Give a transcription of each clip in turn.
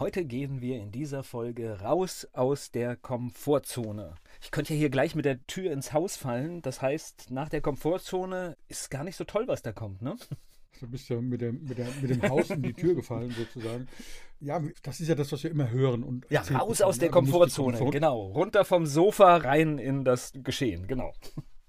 Heute gehen wir in dieser Folge raus aus der Komfortzone. Ich könnte ja hier gleich mit der Tür ins Haus fallen. Das heißt, nach der Komfortzone ist gar nicht so toll, was da kommt, ne? Du bist ja mit, der, mit, der, mit dem Haus in die Tür gefallen, sozusagen. Ja, das ist ja das, was wir immer hören. Und ja, raus aus der Komfortzone, Komfort genau. Runter vom Sofa, rein in das Geschehen, genau.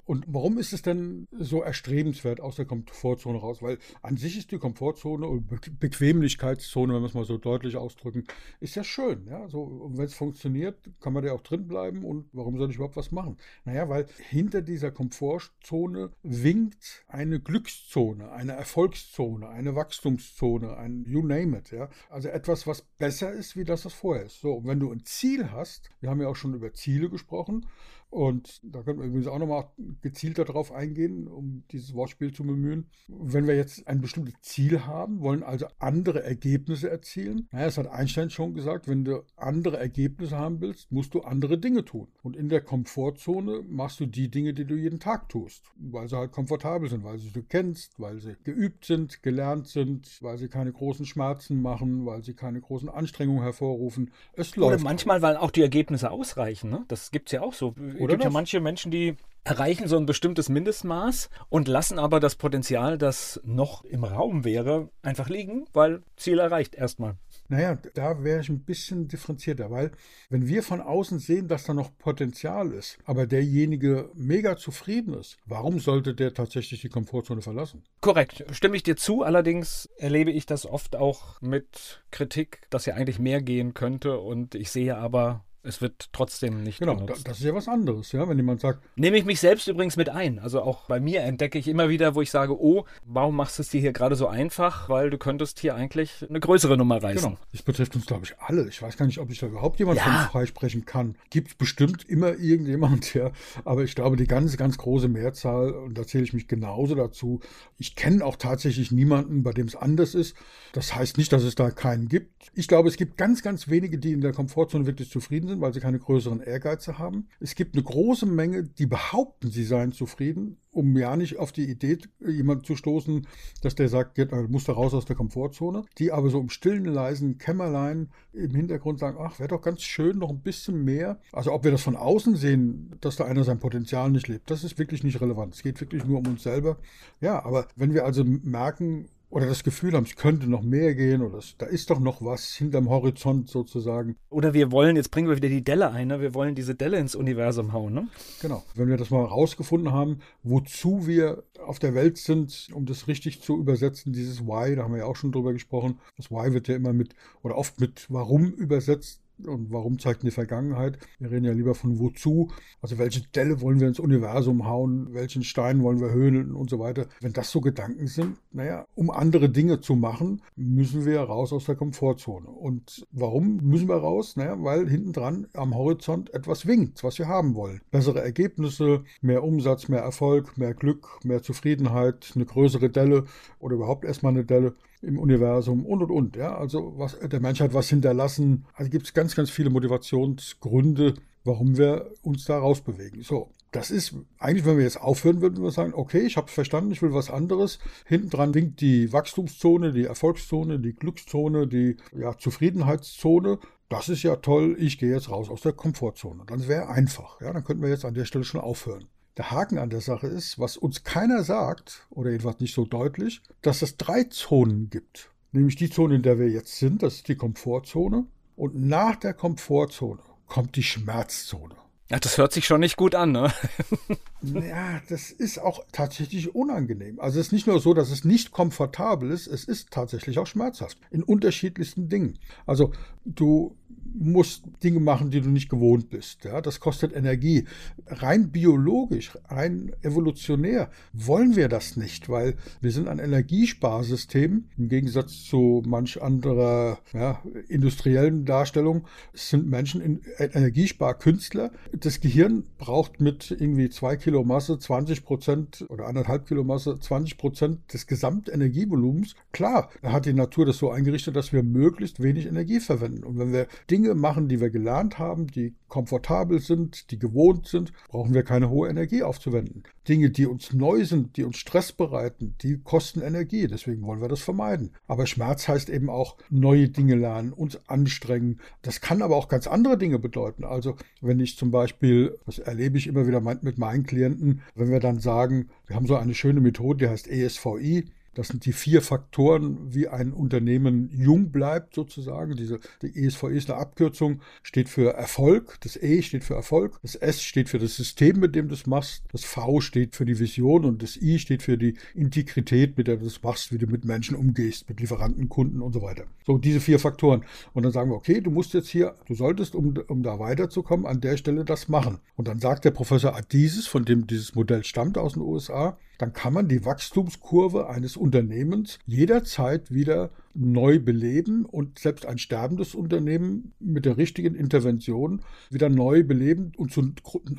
Und warum ist es denn so erstrebenswert aus der Komfortzone raus? Weil an sich ist die Komfortzone und Bequemlichkeitszone, wenn wir es mal so deutlich ausdrücken, ist ja schön. Ja? So, wenn es funktioniert, kann man da auch drin bleiben und warum soll ich überhaupt was machen? Naja, weil hinter dieser Komfortzone winkt eine Glückszone, eine Erfolgszone, eine Wachstumszone, ein You name it. Ja? Also etwas, was besser ist, wie das, was vorher ist. So, wenn du ein Ziel hast, wir haben ja auch schon über Ziele gesprochen, und da können wir übrigens auch nochmal gezielter darauf eingehen, um dieses Wortspiel zu bemühen. Wenn wir jetzt ein bestimmtes Ziel haben, wollen also andere Ergebnisse erzielen. Naja, das hat Einstein schon gesagt, wenn du andere Ergebnisse haben willst, musst du andere Dinge tun. Und in der Komfortzone machst du die Dinge, die du jeden Tag tust, weil sie halt komfortabel sind, weil sie du kennst, weil sie geübt sind, gelernt sind, weil sie keine großen Schmerzen machen, weil sie keine großen Anstrengungen hervorrufen. Es läuft. Oder manchmal, weil auch die Ergebnisse ausreichen. Ne? Das gibt es ja auch so es gibt ja manche Menschen, die erreichen so ein bestimmtes Mindestmaß und lassen aber das Potenzial, das noch im Raum wäre, einfach liegen, weil Ziel erreicht erstmal. Naja, da wäre ich ein bisschen differenzierter, weil wenn wir von außen sehen, dass da noch Potenzial ist, aber derjenige mega zufrieden ist, warum sollte der tatsächlich die Komfortzone verlassen? Korrekt, stimme ich dir zu. Allerdings erlebe ich das oft auch mit Kritik, dass ja eigentlich mehr gehen könnte und ich sehe aber es wird trotzdem nicht genau, benutzt. das ist ja was anderes, ja, wenn jemand sagt. Nehme ich mich selbst übrigens mit ein. Also auch bei mir entdecke ich immer wieder, wo ich sage, oh, warum machst du es dir hier gerade so einfach? Weil du könntest hier eigentlich eine größere Nummer reißen. Genau, das betrifft uns, glaube ich, alle. Ich weiß gar nicht, ob ich da überhaupt jemand ja. von freisprechen kann. Gibt es bestimmt immer irgendjemand, ja. Aber ich glaube, die ganz, ganz große Mehrzahl, und da zähle ich mich genauso dazu, ich kenne auch tatsächlich niemanden, bei dem es anders ist. Das heißt nicht, dass es da keinen gibt. Ich glaube, es gibt ganz, ganz wenige, die in der Komfortzone wirklich zufrieden sind, weil sie keine größeren Ehrgeize haben. Es gibt eine große Menge, die behaupten, sie seien zufrieden, um ja nicht auf die Idee jemand zu stoßen, dass der sagt, du musst da raus aus der Komfortzone, die aber so im stillen, leisen Kämmerlein im Hintergrund sagen, ach, wäre doch ganz schön, noch ein bisschen mehr. Also ob wir das von außen sehen, dass da einer sein Potenzial nicht lebt, das ist wirklich nicht relevant. Es geht wirklich nur um uns selber. Ja, aber wenn wir also merken, oder das Gefühl haben, es könnte noch mehr gehen oder es, da ist doch noch was hinterm Horizont sozusagen. Oder wir wollen, jetzt bringen wir wieder die Delle ein, ne? wir wollen diese Delle ins Universum hauen. Ne? Genau, wenn wir das mal rausgefunden haben, wozu wir auf der Welt sind, um das richtig zu übersetzen, dieses Why, da haben wir ja auch schon drüber gesprochen. Das Why wird ja immer mit oder oft mit Warum übersetzt und warum zeigt die Vergangenheit? Wir reden ja lieber von wozu. Also welche Delle wollen wir ins Universum hauen? Welchen Stein wollen wir höhlen und so weiter? Wenn das so Gedanken sind, naja, um andere Dinge zu machen, müssen wir raus aus der Komfortzone. Und warum müssen wir raus? Naja, weil hinten dran am Horizont etwas winkt, was wir haben wollen. Bessere Ergebnisse, mehr Umsatz, mehr Erfolg, mehr Glück, mehr Zufriedenheit, eine größere Delle oder überhaupt erstmal eine Delle im Universum und und und. Ja, also was, der Mensch hat was hinterlassen. Also gibt es ganz, ganz viele Motivationsgründe, warum wir uns da rausbewegen. So, das ist eigentlich, wenn wir jetzt aufhören würden, wir sagen, okay, ich habe es verstanden, ich will was anderes. Hinten dran winkt die Wachstumszone, die Erfolgszone, die Glückszone, die ja, Zufriedenheitszone. Das ist ja toll, ich gehe jetzt raus aus der Komfortzone. Dann wäre einfach. Ja, dann könnten wir jetzt an der Stelle schon aufhören. Der Haken an der Sache ist, was uns keiner sagt, oder jedenfalls nicht so deutlich, dass es drei Zonen gibt. Nämlich die Zone, in der wir jetzt sind, das ist die Komfortzone. Und nach der Komfortzone kommt die Schmerzzone. Ja, das hört sich schon nicht gut an, ne? ja, das ist auch tatsächlich unangenehm. Also es ist nicht nur so, dass es nicht komfortabel ist, es ist tatsächlich auch schmerzhaft. In unterschiedlichsten Dingen. Also du musst Dinge machen, die du nicht gewohnt bist. Ja, das kostet Energie. Rein biologisch, rein evolutionär wollen wir das nicht, weil wir sind ein Energiesparsystem. Im Gegensatz zu manch anderer ja, industriellen Darstellung sind Menschen in Energiesparkünstler. Das Gehirn braucht mit irgendwie zwei Kilo Masse 20 Prozent oder anderthalb Kilo Masse 20 Prozent des Gesamtenergievolumens. Klar, hat die Natur das so eingerichtet, dass wir möglichst wenig Energie verwenden. Und wenn wir Dinge machen, die wir gelernt haben, die komfortabel sind, die gewohnt sind, brauchen wir keine hohe Energie aufzuwenden. Dinge, die uns neu sind, die uns Stress bereiten, die kosten Energie. Deswegen wollen wir das vermeiden. Aber Schmerz heißt eben auch neue Dinge lernen, uns anstrengen. Das kann aber auch ganz andere Dinge bedeuten. Also wenn ich zum Beispiel, das erlebe ich immer wieder mit meinen Klienten, wenn wir dann sagen, wir haben so eine schöne Methode, die heißt ESVI, das sind die vier Faktoren, wie ein Unternehmen jung bleibt, sozusagen. Diese, die ESVE ist eine Abkürzung, steht für Erfolg. Das E steht für Erfolg. Das S steht für das System, mit dem du es machst. Das V steht für die Vision und das I steht für die Integrität, mit der du es machst, wie du mit Menschen umgehst, mit Lieferanten, Kunden und so weiter. So, diese vier Faktoren. Und dann sagen wir, okay, du musst jetzt hier, du solltest, um, um da weiterzukommen, an der Stelle das machen. Und dann sagt der Professor Adisis, von dem dieses Modell stammt aus den USA, dann kann man die Wachstumskurve eines Unternehmens jederzeit wieder neu beleben und selbst ein sterbendes Unternehmen mit der richtigen Intervention wieder neu beleben und zu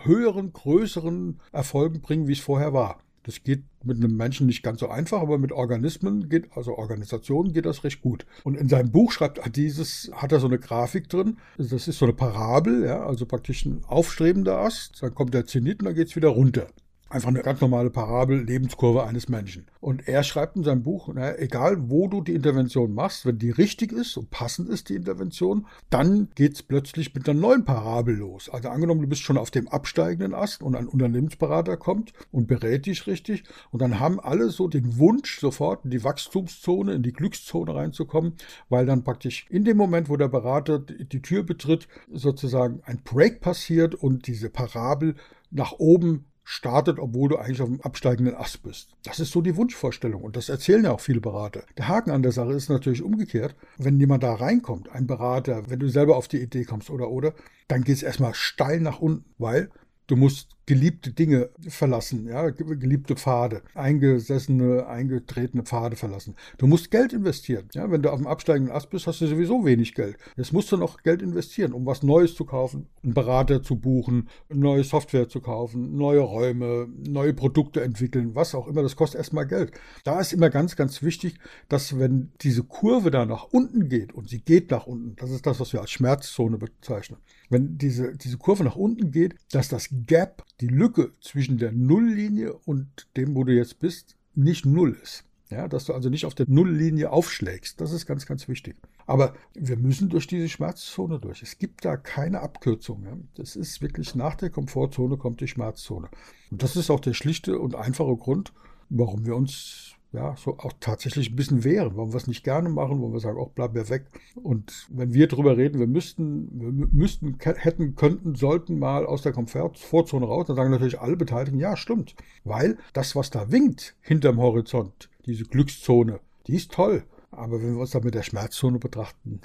höheren, größeren Erfolgen bringen, wie es vorher war. Das geht mit einem Menschen nicht ganz so einfach, aber mit Organismen geht, also Organisationen geht das recht gut. Und in seinem Buch schreibt dieses, hat er so eine Grafik drin. Das ist so eine Parabel, ja, also praktisch ein aufstrebender Ast. Dann kommt der Zenit und dann geht es wieder runter. Einfach eine ganz normale Parabel, Lebenskurve eines Menschen. Und er schreibt in seinem Buch, naja, egal wo du die Intervention machst, wenn die richtig ist und passend ist, die Intervention, dann geht's plötzlich mit einer neuen Parabel los. Also angenommen, du bist schon auf dem absteigenden Ast und ein Unternehmensberater kommt und berät dich richtig und dann haben alle so den Wunsch, sofort in die Wachstumszone, in die Glückszone reinzukommen, weil dann praktisch in dem Moment, wo der Berater die Tür betritt, sozusagen ein Break passiert und diese Parabel nach oben startet, obwohl du eigentlich auf dem absteigenden Ast bist. Das ist so die Wunschvorstellung und das erzählen ja auch viele Berater. Der Haken an der Sache ist natürlich umgekehrt. Wenn jemand da reinkommt, ein Berater, wenn du selber auf die Idee kommst oder oder, dann geht es erstmal steil nach unten, weil du musst geliebte Dinge verlassen, ja, geliebte Pfade, eingesessene, eingetretene Pfade verlassen. Du musst Geld investieren. Ja, wenn du auf dem absteigenden Ast bist, hast du sowieso wenig Geld. Jetzt musst du noch Geld investieren, um was Neues zu kaufen, einen Berater zu buchen, neue Software zu kaufen, neue Räume, neue Produkte entwickeln, was auch immer. Das kostet erstmal Geld. Da ist immer ganz, ganz wichtig, dass wenn diese Kurve da nach unten geht und sie geht nach unten, das ist das, was wir als Schmerzzone bezeichnen. Wenn diese, diese Kurve nach unten geht, dass das Gap die Lücke zwischen der Nulllinie und dem, wo du jetzt bist, nicht null ist. Ja, dass du also nicht auf der Nulllinie aufschlägst. Das ist ganz, ganz wichtig. Aber wir müssen durch diese Schmerzzone durch. Es gibt da keine Abkürzung. Ja. Das ist wirklich nach der Komfortzone kommt die Schmerzzone. Und das ist auch der schlichte und einfache Grund, warum wir uns ja, so auch tatsächlich ein bisschen wehren, warum wir es nicht gerne machen, wo wir sagen, auch bleib mir weg. Und wenn wir drüber reden, wir müssten, wir müssten, hätten, könnten, sollten mal aus der Komfortzone raus, dann sagen natürlich alle Beteiligten, ja, stimmt. Weil das, was da winkt hinterm Horizont, diese Glückszone, die ist toll. Aber wenn wir uns da mit der Schmerzzone betrachten,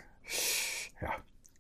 ja,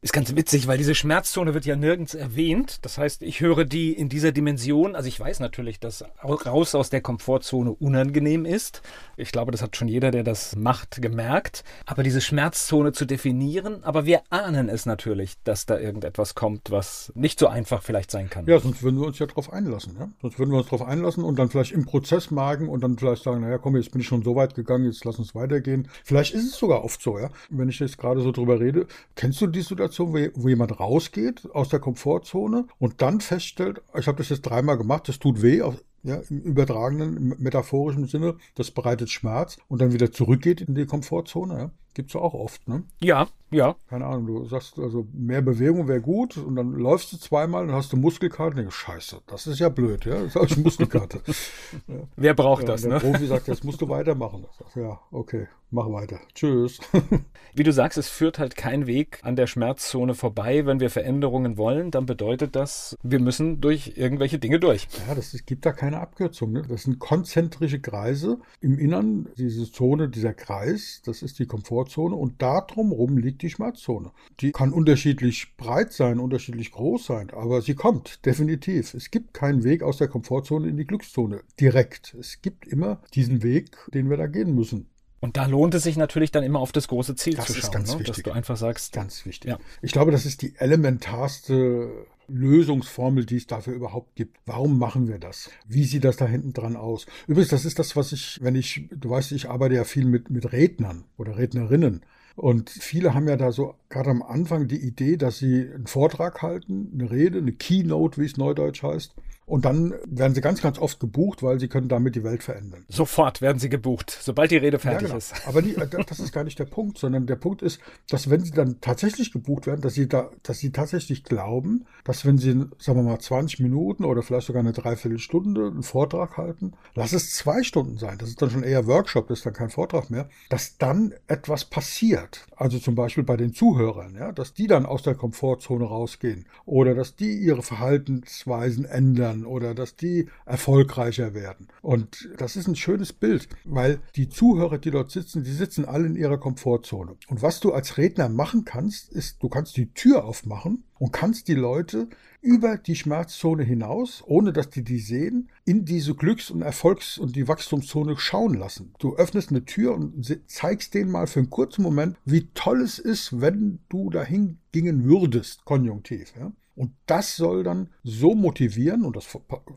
ist ganz witzig, weil diese Schmerzzone wird ja nirgends erwähnt. Das heißt, ich höre die in dieser Dimension. Also ich weiß natürlich, dass raus aus der Komfortzone unangenehm ist. Ich glaube, das hat schon jeder, der das macht, gemerkt. Aber diese Schmerzzone zu definieren, aber wir ahnen es natürlich, dass da irgendetwas kommt, was nicht so einfach vielleicht sein kann. Ja, sonst würden wir uns ja darauf einlassen. Ja? Sonst würden wir uns darauf einlassen und dann vielleicht im Prozess magen und dann vielleicht sagen, naja, komm, jetzt bin ich schon so weit gegangen, jetzt lass uns weitergehen. Vielleicht ist es sogar oft so, ja. Wenn ich jetzt gerade so drüber rede, kennst du die Situation? Situation, wo, jemand rausgeht aus der Komfortzone und dann feststellt, ich habe das jetzt dreimal gemacht, das tut weh, ja, im übertragenen, im metaphorischen Sinne, das bereitet Schmerz und dann wieder zurückgeht in die Komfortzone. Ja. Gibt es auch oft, ne? Ja, ja. Keine Ahnung, du sagst also, mehr Bewegung wäre gut und dann läufst du zweimal, dann hast du Muskelkater und denkst, scheiße, das ist ja blöd, ja, das habe ich Muskelkater. ja. Wer braucht ja, das, der ne? Der Profi sagt, jetzt musst du weitermachen. Sag, ja, okay, mach weiter. Tschüss. Wie du sagst, es führt halt kein Weg an der Schmerzzone vorbei. Wenn wir Veränderungen wollen, dann bedeutet das, wir müssen durch irgendwelche Dinge durch. Ja, das, gibt da keine Abkürzung. Ne? Das sind konzentrische Kreise. Im Innern, diese Zone, dieser Kreis, das ist die Komfort Komfortzone und da drumherum liegt die Schmerzzone. Die kann unterschiedlich breit sein, unterschiedlich groß sein, aber sie kommt definitiv. Es gibt keinen Weg aus der Komfortzone in die Glückszone direkt. Es gibt immer diesen Weg, den wir da gehen müssen. Und da lohnt es sich natürlich dann immer auf das große Ziel das zu schauen, ist ganz ne? wichtig. dass du einfach sagst. Ganz wichtig. Ja. Ich glaube, das ist die elementarste Lösungsformel, die es dafür überhaupt gibt. Warum machen wir das? Wie sieht das da hinten dran aus? Übrigens, das ist das, was ich, wenn ich, du weißt, ich arbeite ja viel mit, mit Rednern oder Rednerinnen. Und viele haben ja da so gerade am Anfang die Idee, dass sie einen Vortrag halten, eine Rede, eine Keynote, wie es neudeutsch heißt. Und dann werden sie ganz, ganz oft gebucht, weil sie können damit die Welt verändern. Sofort werden sie gebucht, sobald die Rede fertig ja, genau. ist. Aber die, das ist gar nicht der Punkt, sondern der Punkt ist, dass wenn sie dann tatsächlich gebucht werden, dass sie da, dass sie tatsächlich glauben, dass wenn sie, sagen wir mal, 20 Minuten oder vielleicht sogar eine Dreiviertelstunde einen Vortrag halten, lass es zwei Stunden sein, das ist dann schon eher Workshop, das ist dann kein Vortrag mehr, dass dann etwas passiert. Also zum Beispiel bei den Zuhörern, ja, dass die dann aus der Komfortzone rausgehen oder dass die ihre Verhaltensweisen ändern werden oder dass die erfolgreicher werden. Und das ist ein schönes Bild, weil die Zuhörer, die dort sitzen, die sitzen alle in ihrer Komfortzone. Und was du als Redner machen kannst, ist, du kannst die Tür aufmachen und kannst die Leute über die Schmerzzone hinaus, ohne dass die die sehen, in diese Glücks- und Erfolgs- und die Wachstumszone schauen lassen. Du öffnest eine Tür und zeigst denen mal für einen kurzen Moment, wie toll es ist, wenn du dahin gingen würdest, konjunktiv. Ja? Und das soll dann so motivieren, und das,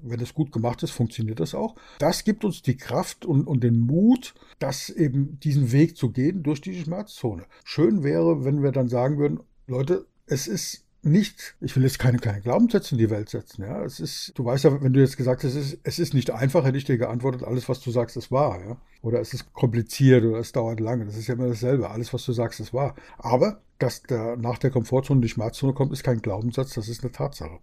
wenn es gut gemacht ist, funktioniert das auch. Das gibt uns die Kraft und, und den Mut, das eben diesen Weg zu gehen durch die Schmerzzone. Schön wäre, wenn wir dann sagen würden, Leute, es ist nicht, ich will jetzt keine kleinen Glaubenssätze in die Welt setzen. Ja, es ist, du weißt ja, wenn du jetzt gesagt hast, es ist, es ist nicht einfach, hätte ich dir geantwortet, alles, was du sagst, ist wahr. Ja? Oder es ist kompliziert oder es dauert lange. Das ist ja immer dasselbe. Alles, was du sagst, ist wahr. Aber dass der, nach der Komfortzone die Schmerzzone kommt, ist kein Glaubenssatz, das ist eine Tatsache.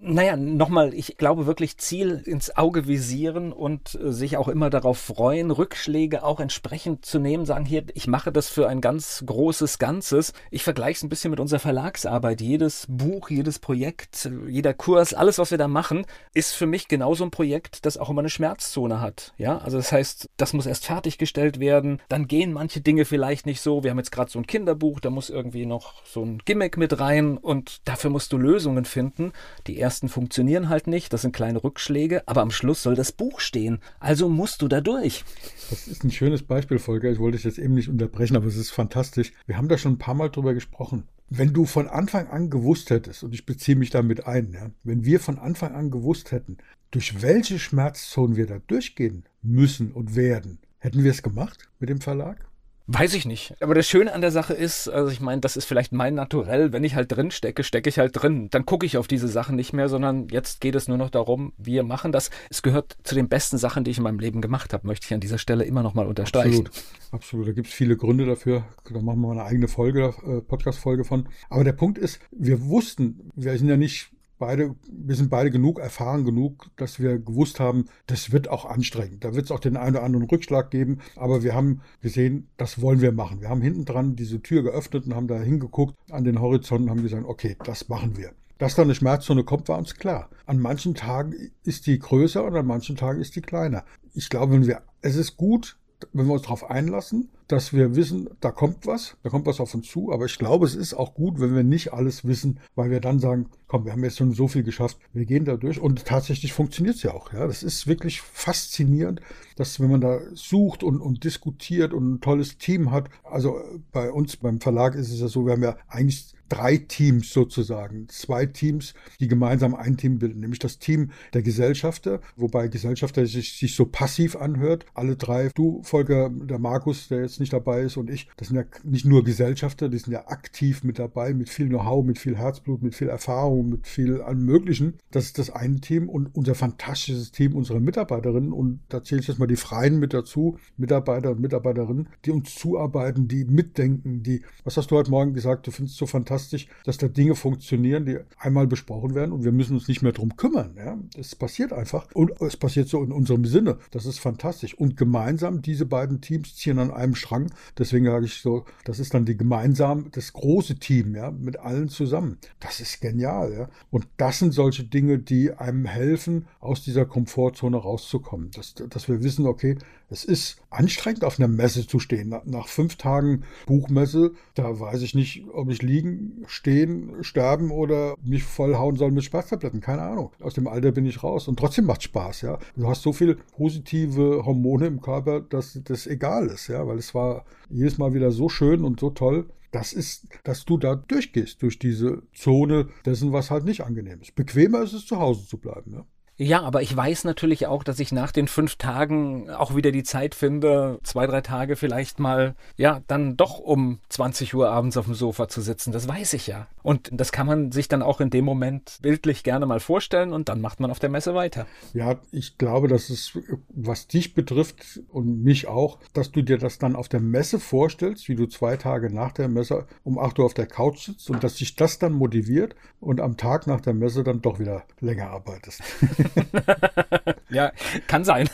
Naja, nochmal, ich glaube wirklich Ziel ins Auge visieren und äh, sich auch immer darauf freuen, Rückschläge auch entsprechend zu nehmen, sagen hier, ich mache das für ein ganz großes Ganzes. Ich vergleiche es ein bisschen mit unserer Verlagsarbeit. Jedes Buch, jedes Projekt, jeder Kurs, alles, was wir da machen, ist für mich genauso ein Projekt, das auch immer eine Schmerzzone hat. Ja, also das heißt, das muss erst fertiggestellt werden, dann gehen manche Dinge vielleicht nicht so. Wir haben jetzt gerade so ein Kinderbuch, da muss irgendwie noch so ein Gimmick mit rein und dafür musst du Lösungen finden. Die ersten funktionieren halt nicht, das sind kleine Rückschläge, aber am Schluss soll das Buch stehen. Also musst du da durch. Das ist ein schönes Beispiel, Volker. Ich wollte es jetzt eben nicht unterbrechen, aber es ist fantastisch. Wir haben da schon ein paar Mal drüber gesprochen. Wenn du von Anfang an gewusst hättest, und ich beziehe mich damit ein, ja, wenn wir von Anfang an gewusst hätten, durch welche Schmerzzonen wir da durchgehen müssen und werden, hätten wir es gemacht mit dem Verlag? Weiß ich nicht. Aber das Schöne an der Sache ist, also ich meine, das ist vielleicht mein Naturell. Wenn ich halt drin stecke, stecke ich halt drin. Dann gucke ich auf diese Sachen nicht mehr, sondern jetzt geht es nur noch darum, wir machen das. Es gehört zu den besten Sachen, die ich in meinem Leben gemacht habe, möchte ich an dieser Stelle immer noch mal unterstreichen. Absolut, absolut. Da gibt es viele Gründe dafür. Da machen wir mal eine eigene Folge, äh, Podcast-Folge von. Aber der Punkt ist, wir wussten, wir sind ja nicht beide, wir sind beide genug erfahren genug, dass wir gewusst haben, das wird auch anstrengend. Da wird es auch den einen oder anderen Rückschlag geben. Aber wir haben gesehen, das wollen wir machen. Wir haben hinten dran diese Tür geöffnet und haben da hingeguckt an den Horizont und haben gesagt, okay, das machen wir. Dass da eine Schmerzzone kommt, war uns klar. An manchen Tagen ist die größer und an manchen Tagen ist die kleiner. Ich glaube, wenn wir, es ist gut, wenn wir uns darauf einlassen, dass wir wissen, da kommt was, da kommt was auf uns zu. Aber ich glaube, es ist auch gut, wenn wir nicht alles wissen, weil wir dann sagen, komm, wir haben jetzt schon so viel geschafft, wir gehen da durch. Und tatsächlich funktioniert es ja auch. Ja, das ist wirklich faszinierend, dass wenn man da sucht und, und diskutiert und ein tolles Team hat. Also bei uns beim Verlag ist es ja so, wir haben ja eigentlich drei Teams sozusagen. Zwei Teams, die gemeinsam ein Team bilden, nämlich das Team der Gesellschafter, wobei Gesellschafter sich, sich so passiv anhört. Alle drei, du, Volker, der Markus, der jetzt nicht dabei ist und ich, das sind ja nicht nur Gesellschafter, die sind ja aktiv mit dabei, mit viel Know-how, mit viel Herzblut, mit viel Erfahrung, mit viel allem Möglichen. Das ist das eine Team und unser fantastisches Team unserer Mitarbeiterinnen und da zähle ich jetzt mal die Freien mit dazu, Mitarbeiter und Mitarbeiterinnen, die uns zuarbeiten, die mitdenken, die, was hast du heute Morgen gesagt, du findest es so fantastisch, fantastisch, dass da Dinge funktionieren, die einmal besprochen werden und wir müssen uns nicht mehr drum kümmern. Ja? Es passiert einfach und es passiert so in unserem Sinne. Das ist fantastisch. Und gemeinsam, diese beiden Teams ziehen an einem Strang. Deswegen sage ich so, das ist dann die gemeinsam, das große Team, ja, mit allen zusammen. Das ist genial, ja. Und das sind solche Dinge, die einem helfen, aus dieser Komfortzone rauszukommen. Dass, dass wir wissen, okay, es ist anstrengend, auf einer Messe zu stehen. Nach fünf Tagen Buchmesse, da weiß ich nicht, ob ich liegen, stehen, sterben oder mich vollhauen soll mit Schmerztabletten. Keine Ahnung. Aus dem Alter bin ich raus. Und trotzdem macht Spaß, ja. Du hast so viele positive Hormone im Körper, dass das egal ist, ja. Weil es war jedes Mal wieder so schön und so toll. Das ist, dass du da durchgehst, durch diese Zone dessen, was halt nicht angenehm ist. Bequemer ist es, zu Hause zu bleiben, ja. Ja, aber ich weiß natürlich auch, dass ich nach den fünf Tagen auch wieder die Zeit finde, zwei, drei Tage vielleicht mal, ja, dann doch um 20 Uhr abends auf dem Sofa zu sitzen. Das weiß ich ja. Und das kann man sich dann auch in dem Moment bildlich gerne mal vorstellen und dann macht man auf der Messe weiter. Ja, ich glaube, dass es, was dich betrifft und mich auch, dass du dir das dann auf der Messe vorstellst, wie du zwei Tage nach der Messe um 8 Uhr auf der Couch sitzt und dass dich das dann motiviert und am Tag nach der Messe dann doch wieder länger arbeitest. ja, kann sein.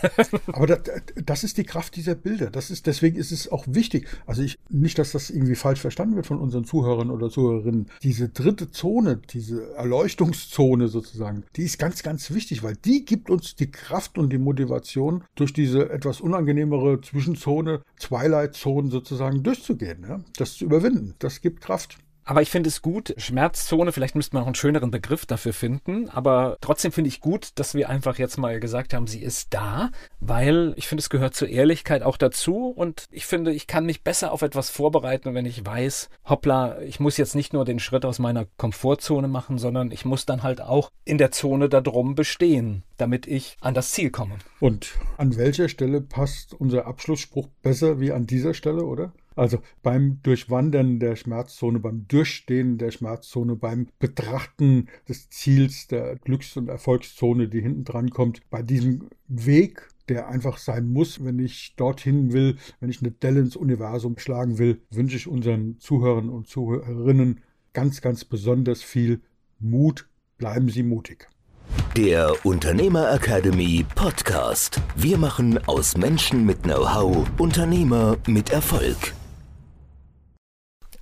Aber das, das, ist die Kraft dieser Bilder. Das ist, deswegen ist es auch wichtig. Also ich, nicht, dass das irgendwie falsch verstanden wird von unseren Zuhörern oder Zuhörerinnen. Diese dritte Zone, diese Erleuchtungszone sozusagen, die ist ganz, ganz wichtig, weil die gibt uns die Kraft und die Motivation, durch diese etwas unangenehmere Zwischenzone, Twilight-Zone sozusagen durchzugehen. Ja? Das zu überwinden. Das gibt Kraft. Aber ich finde es gut, Schmerzzone, vielleicht müsste man noch einen schöneren Begriff dafür finden, aber trotzdem finde ich gut, dass wir einfach jetzt mal gesagt haben, sie ist da, weil ich finde, es gehört zur Ehrlichkeit auch dazu und ich finde, ich kann mich besser auf etwas vorbereiten, wenn ich weiß, hoppla, ich muss jetzt nicht nur den Schritt aus meiner Komfortzone machen, sondern ich muss dann halt auch in der Zone da drum bestehen, damit ich an das Ziel komme. Und an welcher Stelle passt unser Abschlussspruch besser wie an dieser Stelle, oder? Also beim Durchwandern der Schmerzzone, beim Durchstehen der Schmerzzone, beim Betrachten des Ziels der Glücks- und Erfolgszone, die hinten dran kommt, bei diesem Weg, der einfach sein muss, wenn ich dorthin will, wenn ich eine Delle ins Universum schlagen will, wünsche ich unseren Zuhörern und Zuhörerinnen ganz, ganz besonders viel Mut. Bleiben Sie mutig. Der Unternehmer Academy Podcast. Wir machen aus Menschen mit Know-how Unternehmer mit Erfolg.